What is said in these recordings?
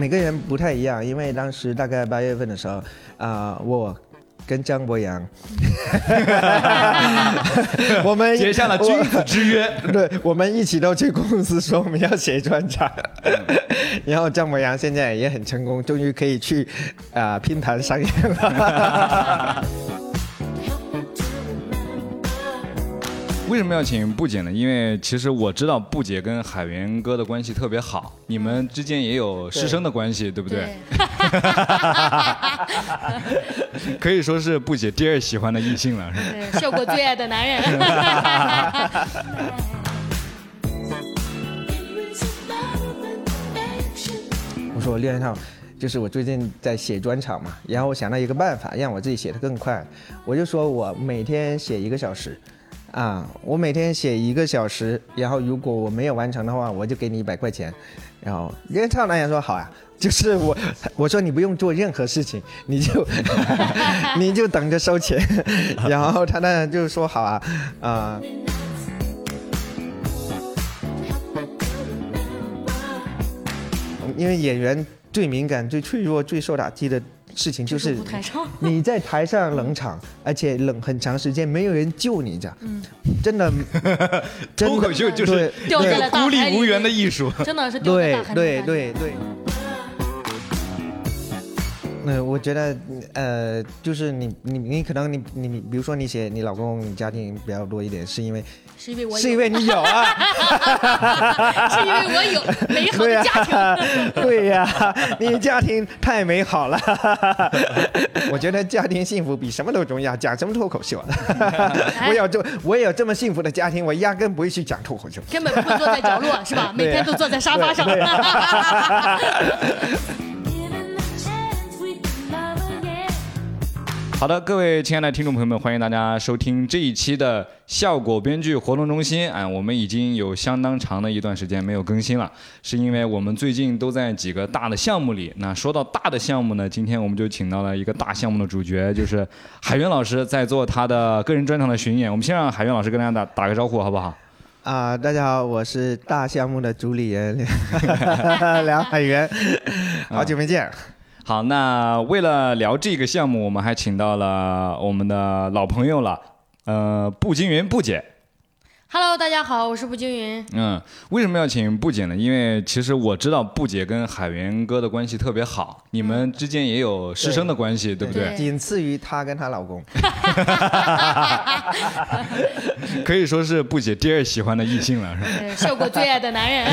每个人不太一样，因为当时大概八月份的时候，啊、我跟张博洋，我们结下了君子之约。对，我们一起都去公司说我们要写专场，然后张博洋现在也很成功，终于可以去啊、拼盘上演了。为什么要请布姐呢？因为其实我知道布姐跟海源哥的关系特别好，你们之间也有师生的关系，对不对？可以说是布姐第二喜欢的异性了，是吧？对，效果最爱的男人。我说练上，就是我最近在写专场嘛，然后我想到一个办法，让我自己写的更快，我就说我每天写一个小时，啊，我每天写一个小时，然后如果我没有完成的话，我就给你一百块钱，然后练唱男人说好呀、就是我，我说你不用做任何事情，你就 你就等着收钱，然后他呢就说好啊，啊、因为演员最敏感、最脆弱、最受打击的事情就是 你在台上冷场，而且冷很长时间，没有人救你，这样，真的，真的脱口秀就是对掉在了大孤立无援的艺术。真的是对大海里对面对对。那我觉得，呃，就是你你你可能你你你，比如说你写你老公你家庭比较多一点，是因为是因为我是因为你有啊，是因为我有美好、的家庭。对呀、你家庭太美好了。我觉得家庭幸福比什么都重要，讲什么脱口秀啊？我有这我有这么幸福的家庭，我压根不会去讲脱口秀。根本不会坐在角落，是吧？每天都坐在沙发上。好的，各位亲爱的听众朋友们，欢迎大家收听这一期的效果编剧活动中心。哎，我们已经有相当长的一段时间没有更新了，是因为我们最近都在几个大的项目里。那说到大的项目呢，今天我们就请到了一个大项目的主角，就是海源老师在做他的个人专场的巡演。我们先让海源老师跟大家打打个招呼，好不好？啊、大家好，我是大项目的主理人梁海源，好久没见。好，那为了聊这个项目，我们还请到了我们的老朋友了，呃，步惊云步姐。Hello，大家好，我是步惊云。嗯，为什么要请布姐呢？因为其实我知道布姐跟海源哥的关系特别好，你们之间也有师生的关系，对不对？对仅次于她跟她老公。可以说是布姐第二喜欢的异性了，是吧？对，效果最爱的男人。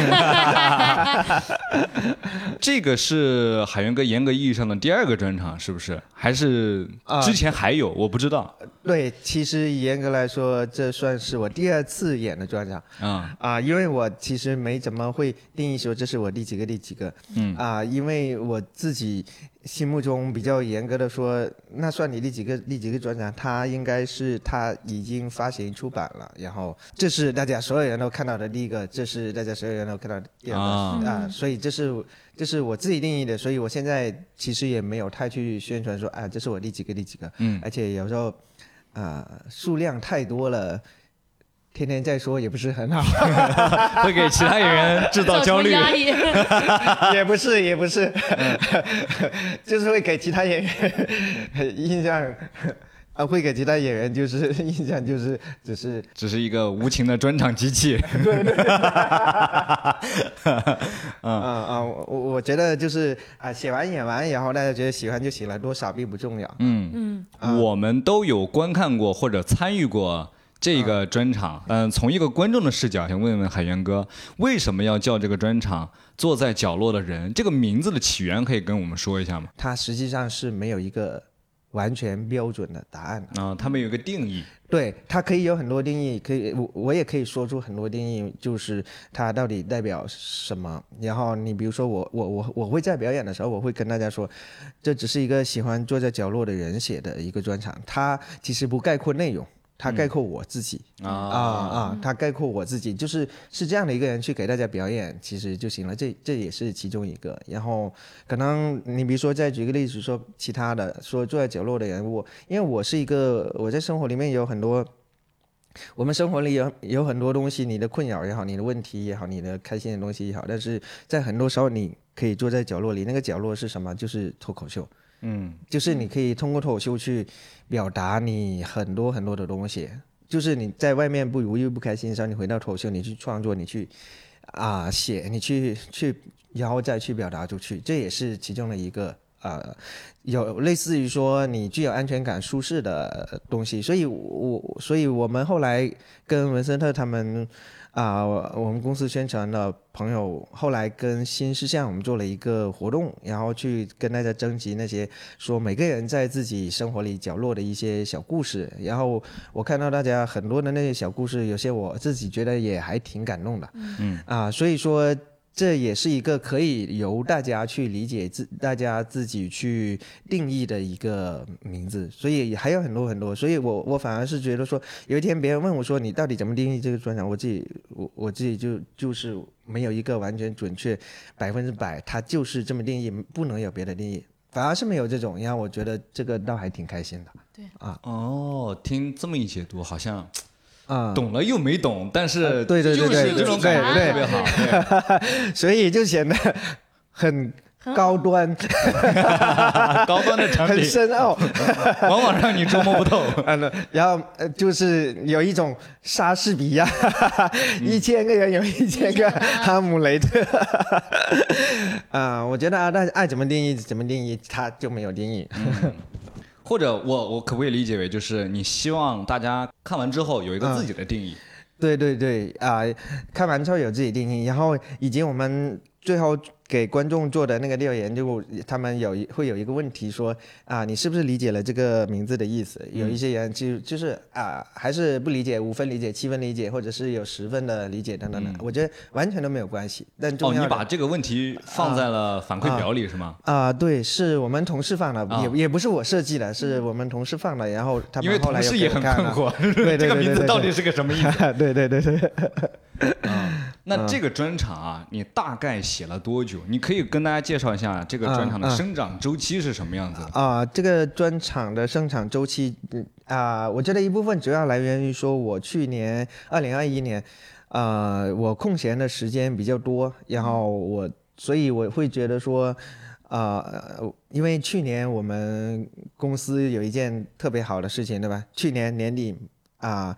这个是海源哥严格意义上的第二个专场，是不是？还是啊之前还有？我不知道。对，其实严格来说，这算是我第二次演的专场啊、啊、因为我其实没怎么会定义说这是我第几个第几个，嗯。啊、因为我自己心目中比较严格的说，那算你第几个第几个专场，它应该是它已经发行出版了，然后这是大家所有人都看到的第一个，这是大家所有人都看到的第二个啊啊、所以这是这是我自己定义的，所以我现在其实也没有太去宣传说啊，这是我第几个第几个，嗯。而且有时候啊、数量太多了。天天在说也不是很好，会给其他演员制造焦虑。也不是，也不是，就是会给其他演员印象，啊，会给其他演员就是印象就是只是只是一个无情的专场机器。对 对。嗯啊，我我我觉得就是啊，写完演完，然后大家觉得喜欢就行了，多少并不重要。嗯嗯，我们都有观看过或者参与过这个专场。嗯，从一个观众的视角，想问问海源哥，为什么要叫这个专场“坐在角落的人”？这个名字的起源可以跟我们说一下吗？它实际上是没有一个完全标准的答案的。啊，他们有一个定义。对，它可以有很多定义，可以我我也可以说出很多定义，就是它到底代表什么。然后你比如说我我我我会在表演的时候，我会跟大家说，这只是一个喜欢坐在角落的人写的一个专场，它其实不概括内容。它概括我自己、啊啊啊，它概括我自己，就是是这样的一个人去给大家表演，其实就行了。这这也是其中一个。然后可能你比如说再举个例子说其他的，说坐在角落的人，我因为我是一个我在生活里面有很多。我们生活里有有很多东西，你的困扰也好，你的问题也好，你的开心的东西也好，但是在很多时候你可以坐在角落里，那个角落是什么？就是脱口秀。嗯就是你可以通过脱口秀去表达你很多很多的东西，就是你在外面不如意不开心的时候，你回到脱口秀，你去创作，你去啊、写，你去去，然后再去表达出去，这也是其中的一个呃，有类似于说你具有安全感、舒适的东西。所以我，所以我们后来跟文森特他们。啊、我们公司宣传的朋友后来跟新事项我们做了一个活动，然后去跟大家征集那些说每个人在自己生活里角落的一些小故事，然后我看到大家很多的那些小故事，有些我自己觉得也还挺感动的，嗯。啊，所以说这也是一个可以由大家去理解自大家自己去定义的一个名字，所以还有很多很多，所以我我反而是觉得说，有一天别人问我说你到底怎么定义这个专场，我自己我我自己就就是没有一个完全准确百分之百，它就是这么定义，不能有别的定义。反而是没有这种，然后我觉得这个倒还挺开心的。对啊。哦，听这么一解读，好像啊。懂了又没懂，但是呃对对对就是对这种感觉特别好。所以就显得很高端、对 高端的产品很深奥。往往让你捉摸不透。嗯，然后呃，就是有一种莎士比亚，一千个人有一千个哈姆雷特。啊、我觉得啊，那爱怎么定义怎么定义，他就没有定义。或者我我可不可以理解为，就是你希望大家看完之后有一个自己的定义？对对对，啊、看完之后有自己定义，然后以及我们最后给观众做的那个调研，就他们有一会有一个问题说啊，你是不是理解了这个名字的意思？有一些人就就是啊，还是不理解，五分理解，七分理解，或者是有十分的理解等等的，我觉得完全都没有关系。但重哦，要你把这个问题放在了反馈表里是吗？啊、对，是我们同事放的，啊也也不是我设计的，是我们同事放的，然后他因为们后来又同事也很。困惑，对对这个名字到底是个什么意思？对对对对。那这个专场啊，你大概写了多久？你可以跟大家介绍一下这个专场的生长周期是什么样子的？啊、这个专场的生长周期，嗯啊、我觉得一部分主要来源于说，我去年二零二一年，呃，我空闲的时间比较多，然后我，所以我会觉得说，呃，因为去年我们公司有一件特别好的事情，对吧？去年年底啊。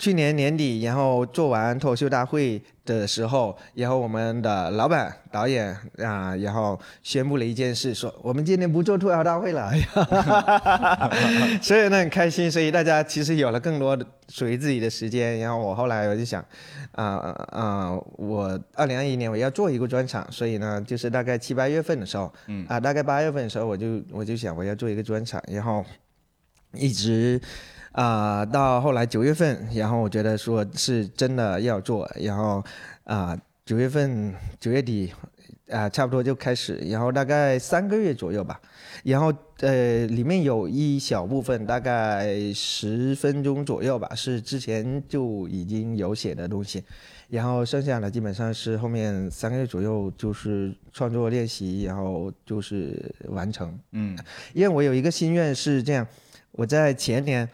去年年底，然后做完脱口秀大会的时候，然后我们的老板、导演啊、然后宣布了一件事，说我们今年不做脱口大会了，所以呢很开心，所以大家其实有了更多的属于自己的时间。然后我后来我就想，啊、啊、我二零二一年我要做一个专场，所以呢，就是大概七八月份的时候，嗯啊、大概八月份的时候，我就我就想我要做一个专场，然后一直。啊、到后来九月份，然后我觉得说是真的要做，然后啊九、月份九月底啊、差不多就开始，然后大概三个月左右吧，然后呃里面有一小部分大概十分钟左右吧，是之前就已经有写的东西，然后剩下的基本上是后面三个月左右就是创作练习，然后就是完成。嗯因为我有一个心愿是这样，我在前年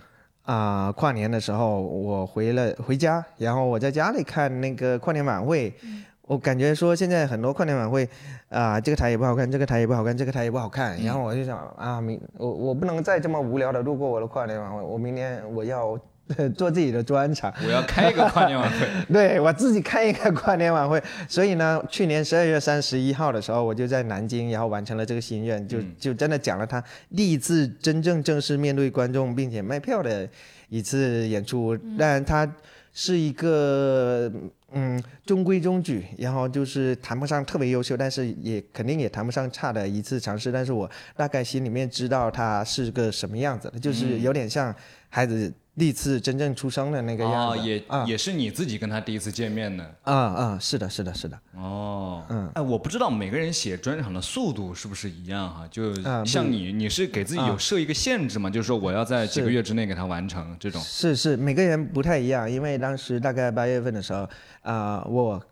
啊、跨年的时候，我回了回家，然后我在家里看那个跨年晚会，我感觉说现在很多跨年晚会啊、这个台也不好看，这个台也不好看，这个台也不好看，然后我就想啊，明我我不能再这么无聊的度过我的跨年晚会，我明年我要 做自己的专场。我要开一个跨年晚会。对我自己开一个跨年晚会，所以呢，去年十二月三十一号的时候，我就在南京，然后完成了这个心愿，就嗯就真的讲了他第一次真正正式面对观众并且卖票的一次演出，但他是一个嗯中规中矩，然后就是谈不上特别优秀，但是也肯定也谈不上差的一次尝试，但是我大概心里面知道他是个什么样子的，就是有点像孩子第一次真正出生的那个样哦，子，也啊也是你自己跟他第一次见面的啊啊，是的，是的，是的。哦。嗯哎，我不知道每个人写专场的速度是不是一样哈？就像你，你是给自己有啊设一个限制吗？就是说我要在几个月之内给他完成这种。是是，每个人不太一样，因为当时大概八月份的时候，啊、我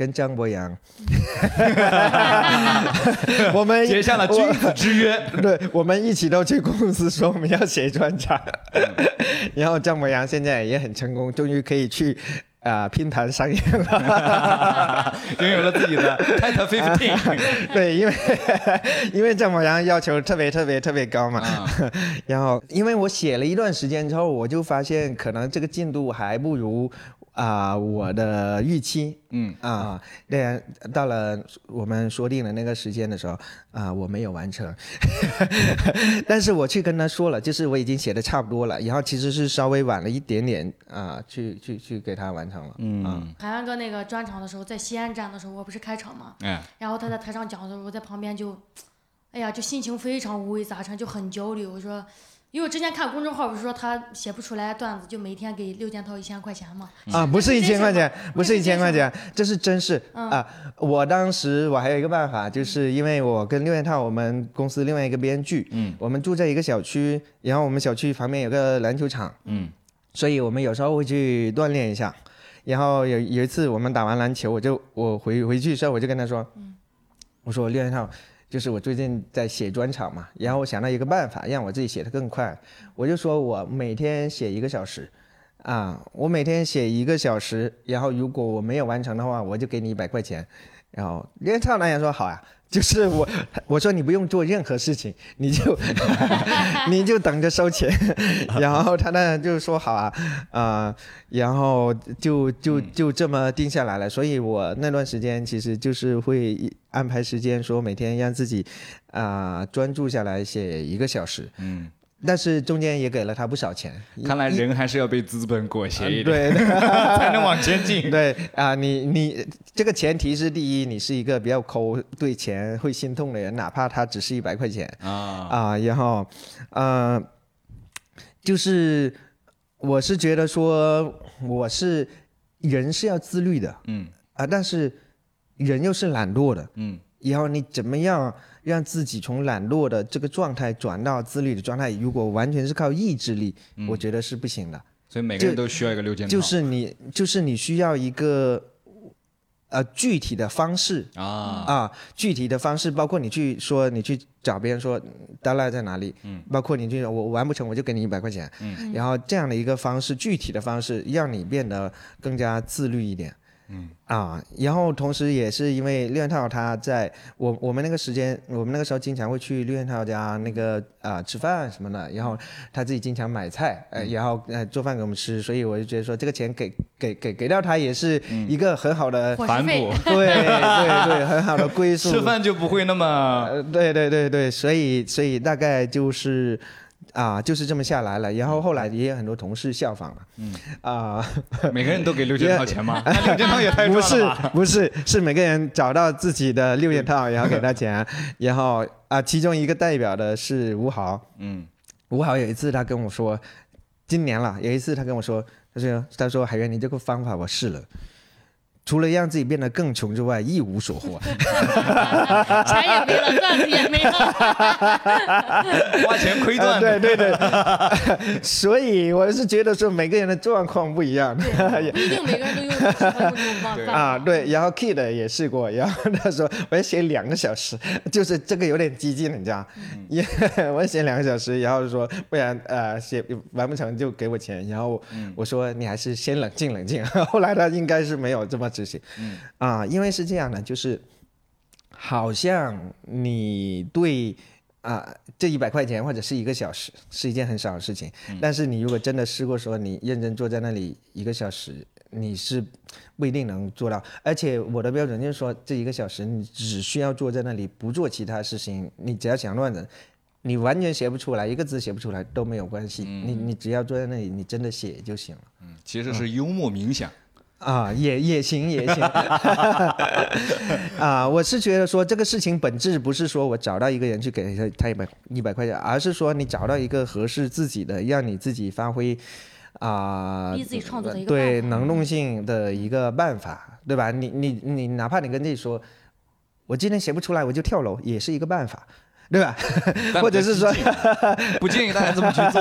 跟张博洋，我们结下了君子之约。对，我们一起都去公司说我们要写专场，然后张博洋现在也很成功，终于可以去啊、拼盘商业了。拥有了自己的 Title Fifteen 对，因为因为张博洋要求特别特别特别高嘛，啊，然后因为我写了一段时间之后，我就发现可能这个进度还不如啊、我的预期。嗯啊，对，到了我们说定的那个时间的时候，啊，我没有完成，但是我去跟他说了，就是我已经写的差不多了，然后其实是稍微晚了一点点啊，去去去给他完成了。嗯，海洋哥那个专场的时候，在西安站的时候，我不是开场嘛，哎，然后他在台上讲的时候，我在旁边就，哎呀，就心情非常五味杂陈，就很焦虑。我说，因为我之前看公众号不是说他写不出来段子，就每天给六件套一千块钱嘛。啊，不是一千块钱，不是一千块钱，这是真事啊！我当时我还有一个办法，就是因为我跟六件套我们公司另外一个编剧，嗯，我们住在一个小区，然后我们小区旁边有个篮球场，嗯，所以我们有时候会去锻炼一下。然后有有一次我们打完篮球，我就我回回去的时候我就跟他说，我说六件套。就是我最近在写专场嘛，然后我想到一个办法，让我自己写得更快，我就说我每天写一个小时，啊，我每天写一个小时，然后如果我没有完成的话，我就给你一百块钱。然后连唱男也说好呀、就是我我说你不用做任何事情，你就 你就等着收钱。然后他呢就说好啊，啊、然后就就就这么定下来了。所以我那段时间其实就是会安排时间，说每天让自己啊、专注下来写一个小时。嗯，但是中间也给了他不少钱。看来人还是要被资本裹挟一点，对 才能往前进。对啊，你你这个前提是第一，你是一个比较抠，对钱会心痛的人，哪怕他只是一百块钱啊，啊。然后，呃，就是我是觉得说，我是人是要自律的嗯啊，但是人又是懒惰的。嗯然后你怎么样让自己从懒惰的这个状态转到自律的状态？如果完全是靠意志力，我觉得是不行的。所以每个人都需要一个六件套，就是你，就是你需要一个呃具体的方式。啊，啊，具体的方式，包括你去说，你去找别人说达赖在哪里，嗯，包括你去我我完不成我就给你一百块钱，嗯，然后这样的一个方式，具体的方式，让你变得更加自律一点。嗯。啊，然后同时也是因为六件套他在我我们那个时间，我们那个时候经常会去六件套家那个啊、吃饭什么的，然后他自己经常买菜，呃，然后呃做饭给我们吃，所以我就觉得说这个钱给给给给到他也是一个很好的，反哺，对对对，很好的归宿。吃饭就不会那么呃，对对对对，所以所以大概就是啊，就是这么下来了。然后后来也有很多同事效仿了，嗯啊，每个人都给六件套钱吗？那 六件套也太不是！不是是每个人找到自己的六件套，然后给他钱，然后啊，其中一个代表的是吴豪，嗯吴豪有一次他跟我说，今年了，有一次他跟我说，他说他说海源，你这个方法我试了。除了让自己变得更穷之外，一无所获。钱也没了，段子也没了。花钱亏啊，段子，对对对，所以我是觉得说每个人的状况不一样对，不一定每个人都用喜欢用这种方法啊。对，然后 Kid 也试过，然后他说我要写两个小时，就是这个有点激进，你知道，也我要写两个小时，然后说不然呃写完不成就给我钱，然后我说你还是先冷静冷静。后来他应该是没有这么执行，啊，因为是这样的，就是好像你对。啊，这一百块钱或者是一个小时是一件很少的事情，但是你如果真的试过说你认真坐在那里一个小时，你是不一定能做到。而且我的标准就是说，这一个小时你只需要坐在那里不做其他事情，你只要想乱的，你完全写不出来，一个字写不出来都没有关系。你你只要坐在那里，你真的写就行了。嗯其实是幽默冥想。啊，也也行也行，啊，我是觉得说这个事情本质不是说我找到一个人去给他他一百一百块钱，而是说你找到一个合适自己的，让你自己发挥啊，逼自己创作的一个对能动性的一个办法，对吧？你你你哪怕你跟自己说，我今天写不出来，我就跳楼，也是一个办法。对吧？但 或者是说不建议大家这么去做。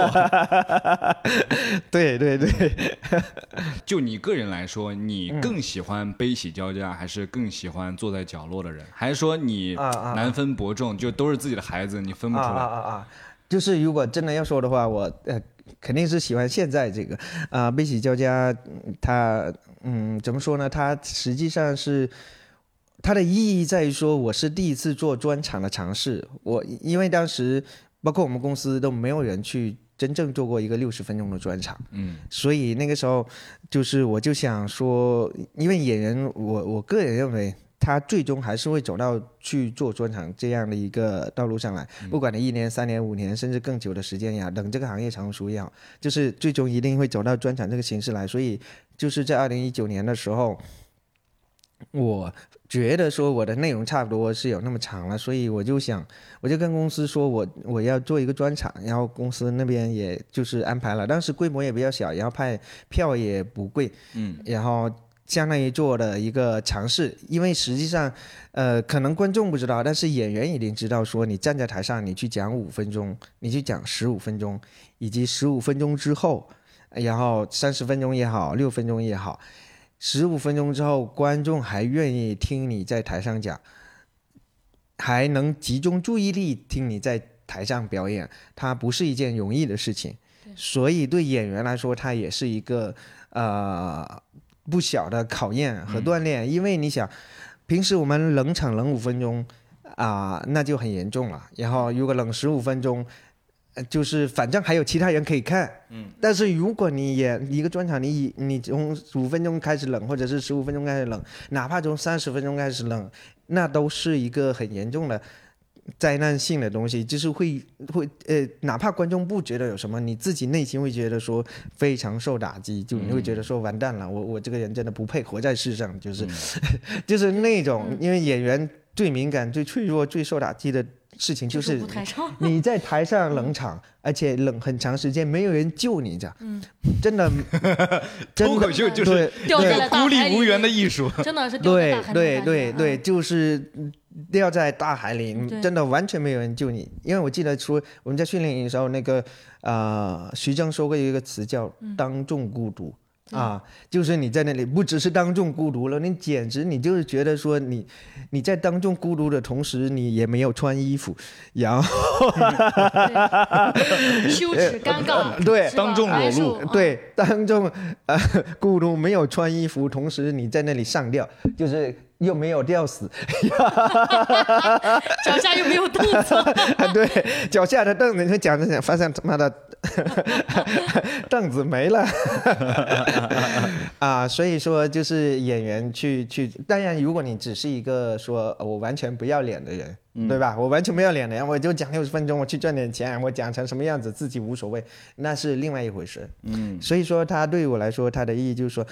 对 对对，就你个人来说，你更喜欢悲喜交加，还是更喜欢坐在角落的人？还是说你难分伯仲，就都是自己的孩子，你分不啊出来？啊啊啊！就是如果真的要说的话，我呃肯定是喜欢现在这个啊，悲喜交加，嗯它嗯怎么说呢？它实际上是它的意义在于说，我是第一次做专场的尝试。我因为当时包括我们公司都没有人去真正做过一个六十分钟的专场，嗯所以那个时候就是我就想说，因为演员，我我个人认为。他最终还是会走到去做专场这样的一个道路上来，不管你一年、三年、五年，甚至更久的时间呀，等这个行业成熟也好，就是最终一定会走到专场这个形式来。所以就是在二零一九年的时候，我觉得说我的内容差不多是有那么长了，所以我就想，我就跟公司说我我要做一个专场，然后公司那边也就是安排了，当时规模也比较小，然后派票也不贵，嗯。然后相当于做的一个尝试，因为实际上，呃，可能观众不知道，但是演员已经知道，说你站在台上，你去讲五分钟，你去讲十五分钟，以及十五分钟之后，然后三十分钟也好，六分钟也好，十五分钟之后，观众还愿意听你在台上讲，还能集中注意力听你在台上表演，它不是一件容易的事情。所以对演员来说，它也是一个呃不小的考验和锻炼，因为你想，平时我们冷场冷五分钟啊、那就很严重了。然后如果冷十五分钟，呃就是反正还有其他人可以看，嗯。但是如果你演一个专场，你以你从五分钟开始冷，或者是十五分钟开始冷，哪怕从三十分钟开始冷，那都是一个很严重的。灾难性的东西，就是会会呃，哪怕观众不觉得有什么，你自己内心会觉得说非常受打击，就你会觉得说完蛋了，我我这个人真的不配活在世上，就是、就是那种，因为演员最敏感、最脆弱、最受打击的事情就是 你在台上冷场，而且冷很长时间，没有人救你，这样，真的，真脱的口秀就是对掉在了孤立无援的艺术。真的是对对对对，嗯就是掉在大海里，真的完全没有人救你。因为我记得说我们在训练营的时候，那个呃，徐峥说过一个词叫“当众孤独”。啊，就是你在那里不只是当众孤独了，你简直你就是觉得说你你在当众孤独的同时，你也没有穿衣服，然后 对羞耻、尴尬，对当众裸露。对，当众呃孤独没有穿衣服，同时你在那里上吊，就是又没有吊死，脚下又没有凳子，对，脚下的凳子，你讲着讲，发现他妈的 凳子没了啊！所以说，就是演员去去，当然，如果你只是一个说呃我完全不要脸的人，对吧？我完全不要脸的人，我就讲六十分钟，我去赚点钱，我讲成什么样子自己无所谓，那是另外一回事。嗯所以说，他对于我来说，他的意义就是说，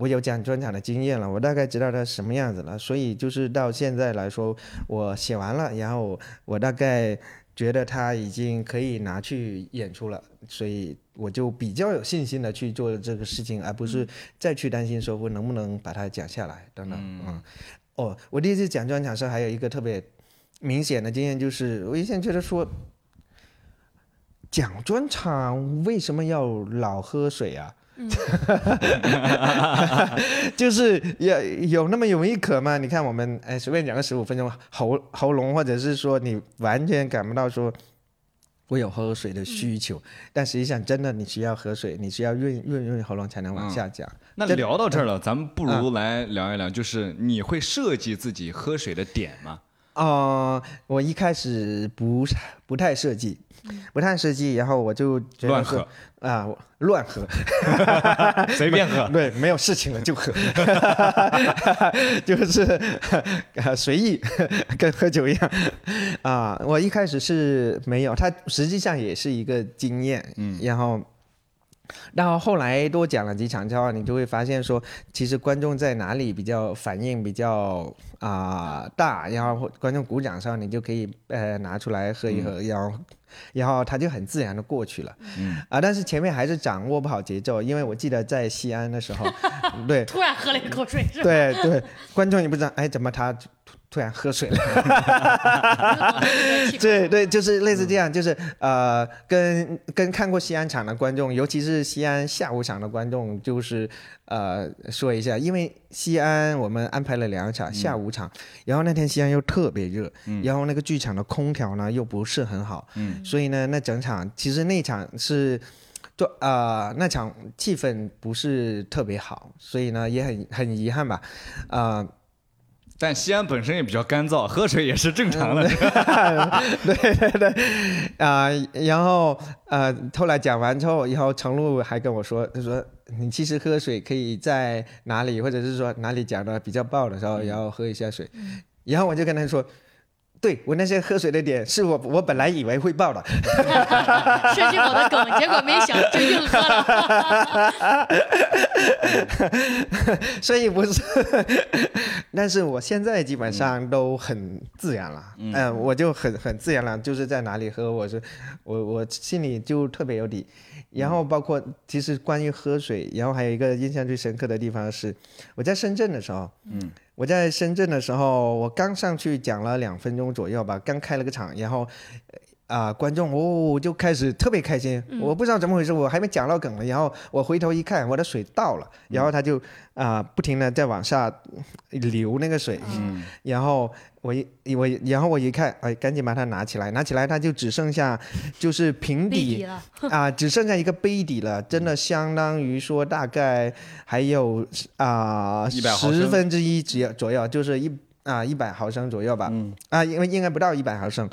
我有讲专场的经验了，我大概知道它什么样子了。所以就是到现在来说，我写完了，然后我大概觉得它已经可以拿去演出了，所以我就比较有信心的去做这个事情，而不是再去担心说我能不能把它讲下来等等。嗯，哦，我第一次讲专场时候还有一个特别明显的经验，就是我以前觉得说。讲专场为什么要老喝水啊？就是有有那么容易渴吗？你看我们哎，随便讲个十五分钟，喉喉咙或者是说你完全感不到说我有喝水的需求，但实际上真的你需要喝水，你需要润润润喉咙才能往下讲。那这聊到这儿了，咱们不如 来聊一聊，就是你会设计自己喝水的点吗？哦、我一开始不不太设计，不太实际，然后我就觉得喝，啊，我乱喝 随便喝。对，没有事情了就喝，就是呃随意，跟喝酒一样啊。我一开始是没有，它实际上也是一个经验，嗯，然后。然后后来多讲了几场之后，你就会发现说，其实观众在哪里比较反应比较啊、大，然后观众鼓掌的时候，你就可以呃拿出来喝一喝，然后然后他就很自然的过去了。嗯啊，但是前面还是掌握不好节奏，因为我记得在西安的时候，对突然喝了一口水，是吧？对对，观众也不知道，哎，怎么他突突然喝水了。对对对，就是类似这样，就是呃，跟跟看过西安场的观众，尤其是西安下午场的观众，就是呃说一下，因为西安我们安排了两场下午场，然后那天西安又特别热，然后那个剧场的空调呢又不是很好，嗯所以呢，那整场其实那场是。就啊、那场气氛不是特别好，所以呢也很很遗憾吧，啊、但西安本身也比较干燥，喝水也是正常的。对 对对，啊、然后呃，后来讲完之后，然后程璐还跟我说，他说你其实喝水可以在哪里，或者是说哪里讲的比较爆的时候，然后喝一下水。然后我就跟他说，对我那些喝水的点是我我本来以为会爆的，设计好的梗，结果没想就硬喝了。所以不是，但是我现在基本上都很自然了，嗯、我就很很自然了，就是在哪里喝，我是我我心里就特别有底。然后包括其实关于喝水，然后还有一个印象最深刻的地方是，我在深圳的时候，嗯，我在深圳的时候，我刚上去讲了两分钟左右吧，刚开了个场，然后。啊、观众哦就开始特别开心，我不知道怎么回事，我还没讲到梗了，然后我回头一看，我的水倒了，然后他就啊、不停的在往下流那个水，嗯。然后我一我然后我一看，哎，赶紧把它拿起来，拿起来它就只剩下就是瓶底啊、只剩下一个杯底了，真的相当于说大概还有啊100毫升。十分之一左右左右，就是一啊一百毫升左右吧，嗯。啊，因为应该不到一百毫升，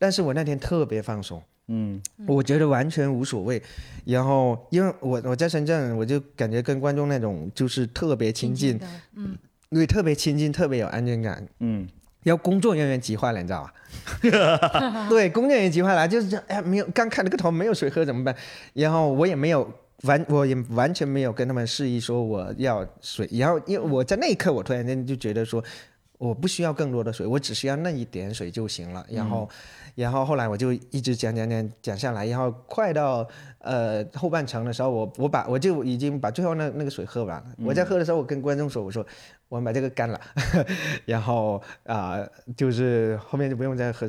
但是我那天特别放松。嗯我觉得完全无所谓，然后因为我我在深圳，我就感觉跟观众那种就是特别亲近，的，嗯，对，特别亲近，特别有安全感。嗯然后工作人员急坏了，你知道吧？对，工作人员急坏了，就是这哎，没有刚开了个头，没有水喝怎么办？然后我也没有完，我也完全没有跟他们示意说我要水。然后因为我在那一刻，我突然间就觉得说，我不需要更多的水，我只需要那一点水就行了。然后，然后后来我就一直讲讲讲讲下来，然后快到呃后半程的时候，我我把我就已经把最后那那个水喝完了。我在喝的时候，我跟观众说，我说我们把这个干了，然后啊、就是后面就不用再喝。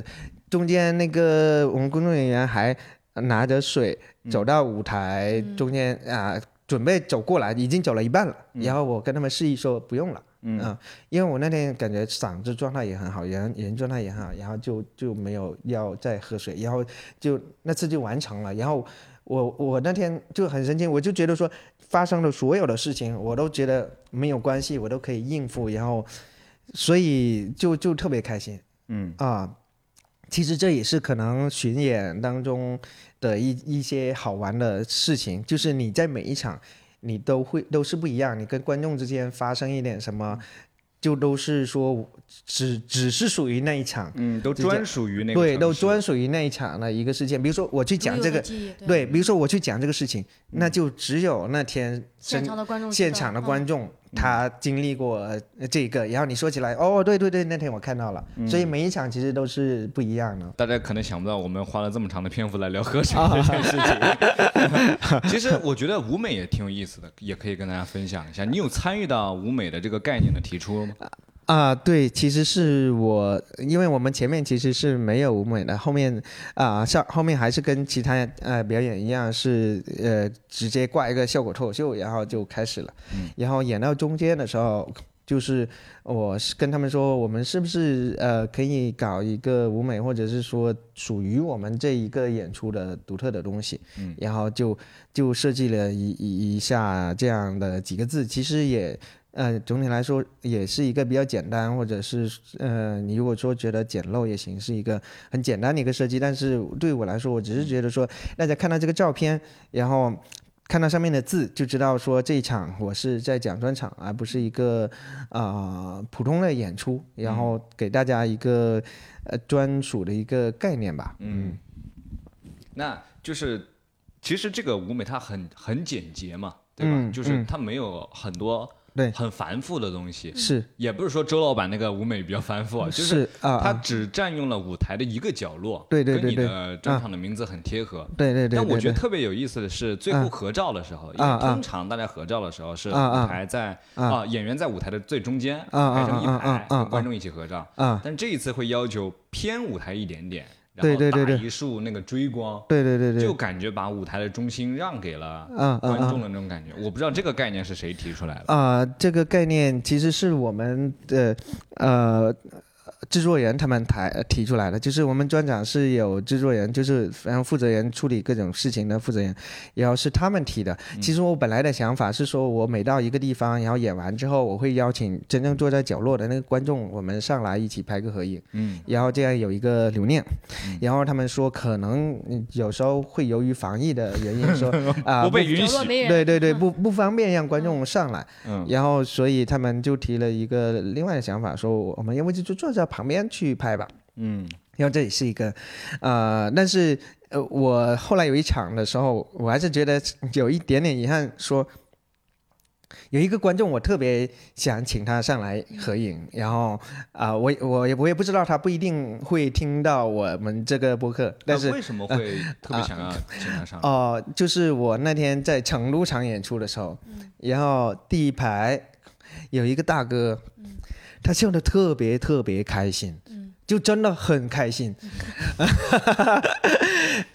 中间那个我们工作人员还拿着水走到舞台中间啊、准备走过来，已经走了一半了。然后我跟他们示意说不用了。嗯啊因为我那天感觉嗓子状态也很好，人人状态也很好，然后就就没有要再喝水，然后就那次就完成了。然后我我那天就很神奇，我就觉得说发生的所有的事情，我都觉得没有关系，我都可以应付，然后所以就就特别开心嗯啊。其实这也是可能巡演当中的一一些好玩的事情，就是你在每一场你都会都是不一样，你跟观众之间发生一点什么，就都是说只只是属于那一场，嗯，都专属于那个对，都专属于那一场的一个事件。比如说我去讲这个，对。对，比如说我去讲这个事情，那就只有那天现场的观众现场的观嗯众他经历过呃这个，然后你说起来，哦，对对对，那天我看到了，所以每一场其实都是不一样的。大家可能想不到，我们花了这么长的篇幅来聊喝水这件事情。其实我觉得舞美也挺有意思的，也可以跟大家分享一下。你有参与到舞美的这个概念的提出吗？啊，对，其实是我，因为我们前面其实是没有舞美的，后面啊上后面还是跟其他呃表演一样，是呃直接挂一个效果脱口秀，然后就开始了，然后演到中间的时候。就是我是跟他们说，我们是不是呃可以搞一个舞美，或者是说属于我们这一个演出的独特的东西，嗯然后就就设计了一一一下这样的几个字，其实也呃，总体来说也是一个比较简单，或者是呃，你如果说觉得简陋也行，是一个很简单的一个设计。但是对我来说，我只是觉得说，大家看到这个照片，然后看到上面的字，就知道说这一场我是在讲专场，而不是一个啊、呃普通的演出，然后给大家一个呃专属的一个概念吧。嗯，那就是其实这个舞美它很很简洁嘛，对吧？嗯就是嗯它没有很多对。很繁复的东西。是。也不是说周老板那个舞美比较繁复啊，就是是啊啊，他只占用了舞台的一个角落，对对对对跟你的专场的名字很贴合。对对对但我觉得特别有意思的是，最后合照的时候，因为通常大家合照的时候是舞台在啊。啊演员在舞台的最中间，排成一排观众一起合照。啊，但这一次会要求偏舞台一点点，然后对对对对打一束那个追光，对对对对，就感觉把舞台的中心让给了观众嗯的那种感觉。我不知道这个概念是谁提出来的。啊，这个概念其实是我们的呃制作人他们抬提出来的，就是我们专场是有制作人，就是然后负责人处理各种事情的负责人，然后是他们提的。其实我本来的想法是说，我每到一个地方，然后演完之后，我会邀请真正坐在角落的那个观众，我们上来一起拍个合影。嗯。然后这样有一个留念。嗯，然后他们说可能嗯有时候会由于防疫的原因说 啊不被允许。对对对，不不方便让观众上来，嗯。然后所以他们就提了一个另外的想法，说我们要不就就坐在旁边去拍吧。嗯因为这也是一个，呃，但是呃，我后来有一场的时候，我还是觉得有一点点遗憾，说有一个观众我特别想请他上来合影，然后啊、我我也我也不知道他不一定会听到我们这个播客，但是那为什么会特别想要请他上来？哦、就是我那天在成都场演出的时候，然后第一排有一个大哥，他笑得特别特别开心，就真的很开心。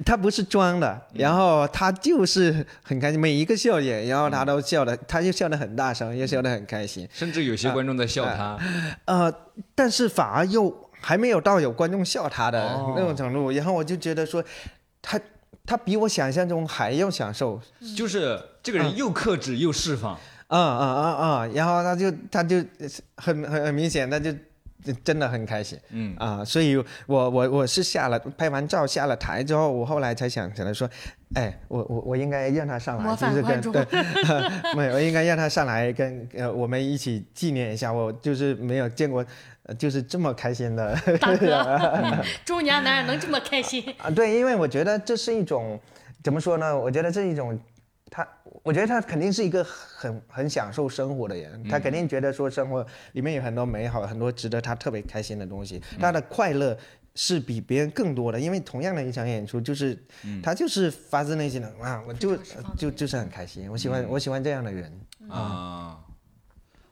他不是装的，然后他就是很开心，每一个笑点，然后他都笑的，他就笑得很大声，又笑得很开心。甚至有些观众在笑他。呃，但是反而又还没有到有观众笑他的哦那种程度，然后我就觉得说，他他比我想象中还要享受，就是这个人又克制又释放。嗯嗯嗯嗯嗯，然后他就他就很很很明显，他就真的很开心嗯啊、所以我我我是下了拍完照下了台之后，我后来才想起来说，哎，我我我应该让他上来，模就是跟对，没有，我应该让他上来跟呃我们一起纪念一下，我就是没有见过。呃就是这么开心的大哥，中年男人能这么开心？啊，对，因为我觉得这是一种怎么说呢？我觉得这是一种他，我觉得他肯定是一个很很享受生活的人，他肯定觉得说生活里面有很多美好，很多值得他特别开心的东西，他的快乐。是比别人更多的，因为同样的一场演出，就是、他就是发自内心的啊，我就就就是很开心，我喜欢、我喜欢这样的人。啊，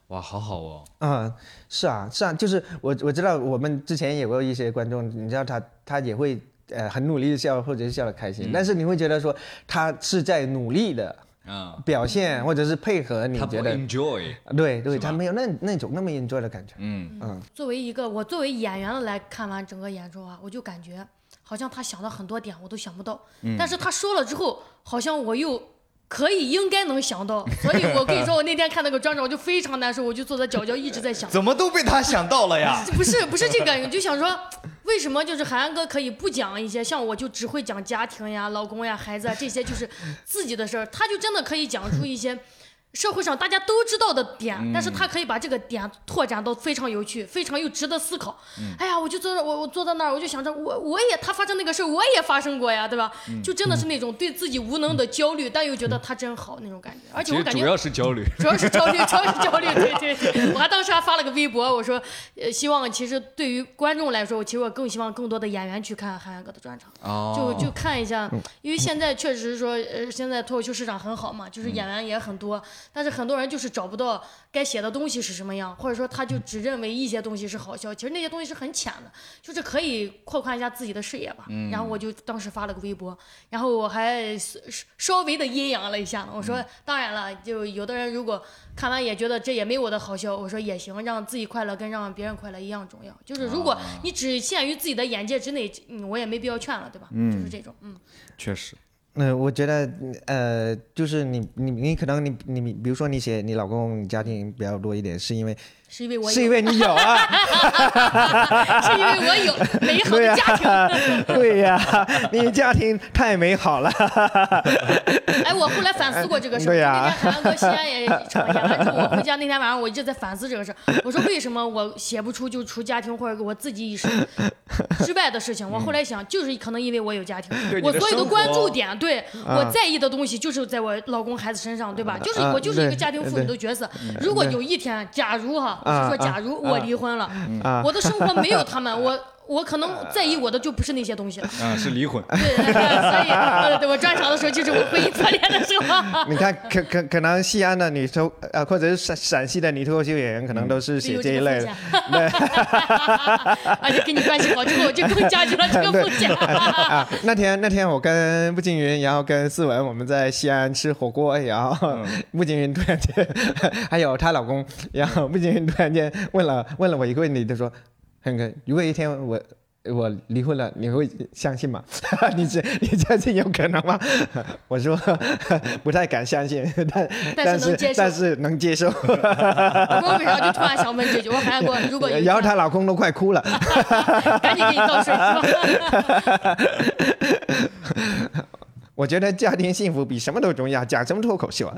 哇，好好哦。嗯、是啊，是啊，就是我我知道我们之前有过一些观众，你知道他他也会呃很努力的笑，或者是笑得开心，但是你会觉得说他是在努力的啊，表现，或者是配合，你觉得 enjoy。对对，他没有那那种那么 enjoy 的感觉。嗯嗯作为一个我作为演员来看完整个演出啊，我就感觉好像他想到很多点我都想不到，但是他说了之后，好像我又可以应该能想到，所以我跟你说，我那天看那个专场我就非常难受，我就坐在角角一直在想，怎么都被他想到了呀？不是不是这个，我就想说，为什么就是韩哥可以不讲一些像我就只会讲家庭呀、老公呀、孩子啊这些就是自己的事儿，他就真的可以讲出一些社会上大家都知道的点，但是他可以把这个点拓展到非常有趣、非常又值得思考。哎呀，我就坐在我我坐在那儿，我就想着我我也他发生那个事儿，我也发生过呀，对吧？就真的是那种对自己无能的焦虑，但又觉得他真好那种感觉，而且我感觉主要是焦虑。主要是焦虑，主要是焦虑，对对对。我还当时还发了个微博，我说，呃，希望其实对于观众来说，我其实我更希望更多的演员去看韩寒哥的专场，哦就就看一下，因为现在确实说，呃，现在脱口秀市场很好嘛，就是演员也很多，但是很多人就是找不到该写的东西是什么样，或者说他就只认为一些东西是好笑，其实那些东西是很浅的，就是可以扩宽一下自己的视野吧。然后我就当时发了个微博，然后我还稍稍微的阴阳了一下呢，我说当然了，就有的人如果看完也觉得这也没我的好笑，我说也行，让自己快乐跟让别人快乐一样重要。就是如果你只限于自己的眼界之内，嗯，我也没必要劝了，对吧？就是这种，嗯，确实。嗯、我觉得呃，就是你你你可能你你比如说你写你老公家庭比较多一点，是因为是因为我是因有，为你有啊，是因为我有美好、的家庭。对呀、你家庭太美好了。哎，我后来反思过这个事儿。对呀那天海洋哥西安也演完之后，我回家那天晚上我一直在反思这个事儿。我说为什么我写不出就出家庭或者我自己一生？失败的事情，我后来想，就是可能因为我有家庭我所有的关注点，对啊我在意的东西就是在我老公孩子身上，对吧？就是啊我就是一个家庭妇女的角色。如果有一天，假如哈，我啊是说假如我离婚了，啊我的生活没有他们，我我可能在意我的就不是那些东西了。啊，是离婚。对，所以呃对我专场的时候就是我婚姻破裂的时候。你看，可可可能西安的女脱啊，或者是陕陕西的女脱口秀演员，可能都是写这一类的风险。而且跟你关系好之后，就更加剧了这个风险。啊，那天那天我跟步惊云，然后跟思文，我们在西安吃火锅，然后 步惊云突然间，还有她老公，然后步惊云突然间问了问了我一个问题，他说：“恒哥，如果一天我。”我离婚了，你会相信吗？你这你相信有可能吗？我说 不太敢相信，但但是能接受但是能接受。我为啥就突然想问这句？我韩国如果然后她老公都快哭了。赶紧给你倒水？我觉得家庭幸福比什么都重要，讲什么脱口秀啊？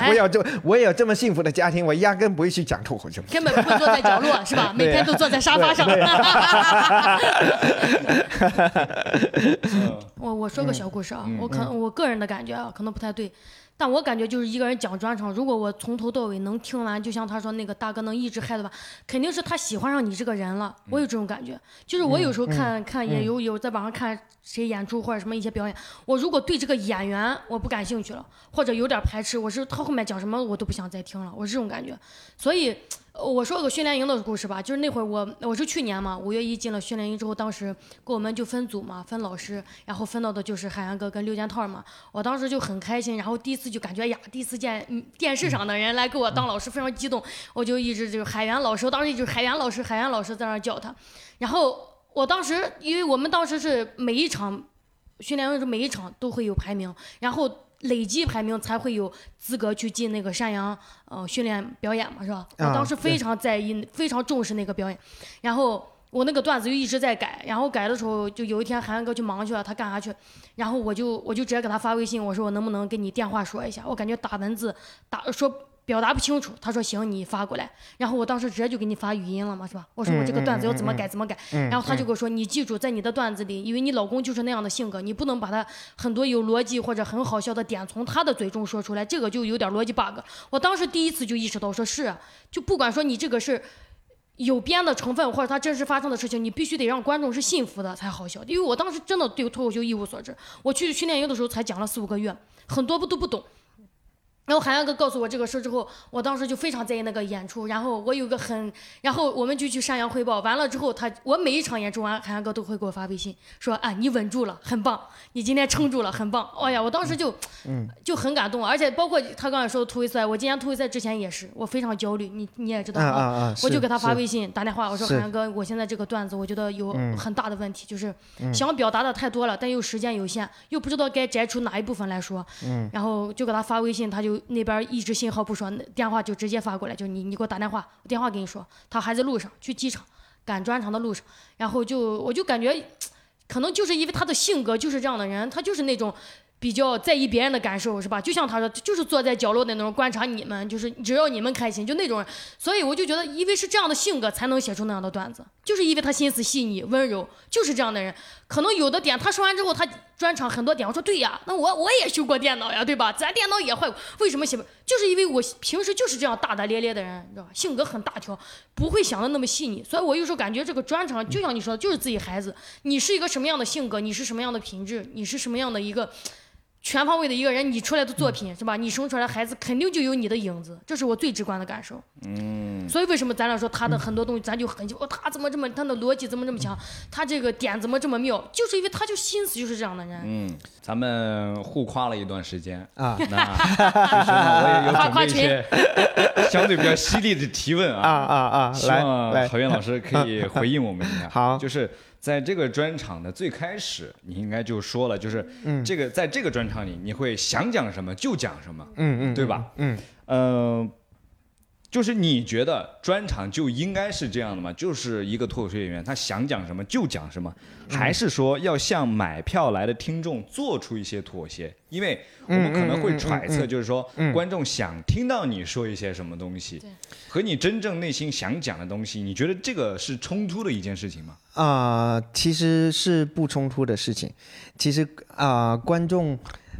哎 我有这我有这么幸福的家庭，我压根不会去讲脱口秀。根本不会坐在角落，是吧？每天都坐在沙发上。我我说个小故事啊，我可能我个人的感觉啊，可能不太对，但我感觉就是一个人讲专场，如果我从头到尾能听完，就像他说那个大哥能一直嗨的话，肯定是他喜欢上你这个人了。我有这种感觉，就是我有时候看看也有有在网上看谁演出或者什么一些表演，我如果对这个演员我不感兴趣了，或者有点排斥，我是他后面讲什么我都不想再听了，我是这种感觉。所以呃我说个训练营的故事吧，就是那会儿我我是去年嘛，五月一进了训练营之后，当时给我们就分组嘛，分老师，然后分到的就是海洋哥跟六件套嘛，我当时就很开心，然后第一次就感觉呀，第一次见电视上的人来给我当老师，非常激动，我就一直就是海源老师，当时就是海源老师，海源老师在那儿叫他，然后我当时因为我们当时是每一场训练营是每一场都会有排名，然后累计排名才会有资格去进那个山羊呃训练表演嘛，是吧？我啊当时非常在意，非常重视那个表演，然后。我那个段子就一直在改，然后改的时候，就有一天韩哥去忙去了，他干啥去？然后我就我就直接给他发微信，我说我能不能给你电话说一下？我感觉打文字打说表达不清楚。他说行，你发过来。然后我当时直接就给你发语音了嘛，是吧？我说我这个段子要怎么改怎么改。然后他就跟我说，你记住，在你的段子里，因为你老公就是那样的性格，你不能把他很多有逻辑或者很好笑的点从他的嘴中说出来，这个就有点逻辑 bug。我当时第一次就意识到，说是啊，就不管说你这个是。有编的成分或者他真实发生的事情，你必须得让观众是信服的才好笑。因为我当时真的对脱口秀一无所知，我去训练营的时候才讲了四五个月，很多不都不懂。然后海洋哥告诉我这个事之后，我当时就非常在意那个演出。然后我有个很，然后我们就去山羊汇报。完了之后他，我每一场演出完，海洋哥都会给我发微信说：“啊，你稳住了，很棒，你今天撑住了，很棒。”哎呀，我当时就，就很感动。而且包括他刚才说的突围赛，我今年突围赛之前也是，我非常焦虑，你你也知道啊啊啊我就给他发微信打电话，我说是海洋哥，我现在这个段子我觉得有嗯很大的问题，就是想表达的太多了，但又时间有限，又不知道该摘出哪一部分来说。嗯然后就给他发微信，他就那边一直信号不爽，电话就直接发过来，就你你给我打电话，电话给你说，他还在路上去机场赶专场的路上，然后就我就感觉，可能就是因为他的性格就是这样的人，他就是那种。比较在意别人的感受是吧？就像他说，就是坐在角落的那种观察你们，就是只要你们开心，就那种人。所以我就觉得，因为是这样的性格，才能写出那样的段子，就是因为他心思细腻、温柔，就是这样的人。可能有的点他说完之后，他专场很多点，我说对呀，那我我也修过电脑呀，对吧？咱电脑也坏过，为什么写不？就是因为我平时就是这样大大咧咧的人，你知道吧？性格很大条，不会想的那么细腻。所以我有时候感觉这个专场就像你说的，就是自己孩子，你是一个什么样的性格，你是什么样的品质，你是什么样的一个。全方位的一个人，你出来的作品是吧？你生出来的孩子肯定就有你的影子，这是我最直观的感受。嗯，所以为什么咱俩说他的很多东西，咱就很哦，他怎么这么，他的逻辑怎么这么强，他这个点怎么这么妙，就是因为他就心思就是这样的人。嗯，咱们互夸了一段时间啊那其实 呢，我也有准夸夸备一些相对比较犀利的提问啊啊，啊啊！希望郝云老师可以 回应我们一下。好就是在这个专场的最开始，你应该就说了，就是这个在这个专场里，你会想讲什么就讲什么，嗯嗯，对吧？嗯嗯，就是你觉得专场就应该是这样的吗？就是一个脱口秀演员，他想讲什么就讲什么，还是说要向买票来的听众做出一些妥协？因为我们可能会揣测，就是说观众想听到你说一些什么东西，和你真正内心想讲的东西，你觉得这个是冲突的一件事情吗？啊、其实是不冲突的事情。其实啊、观众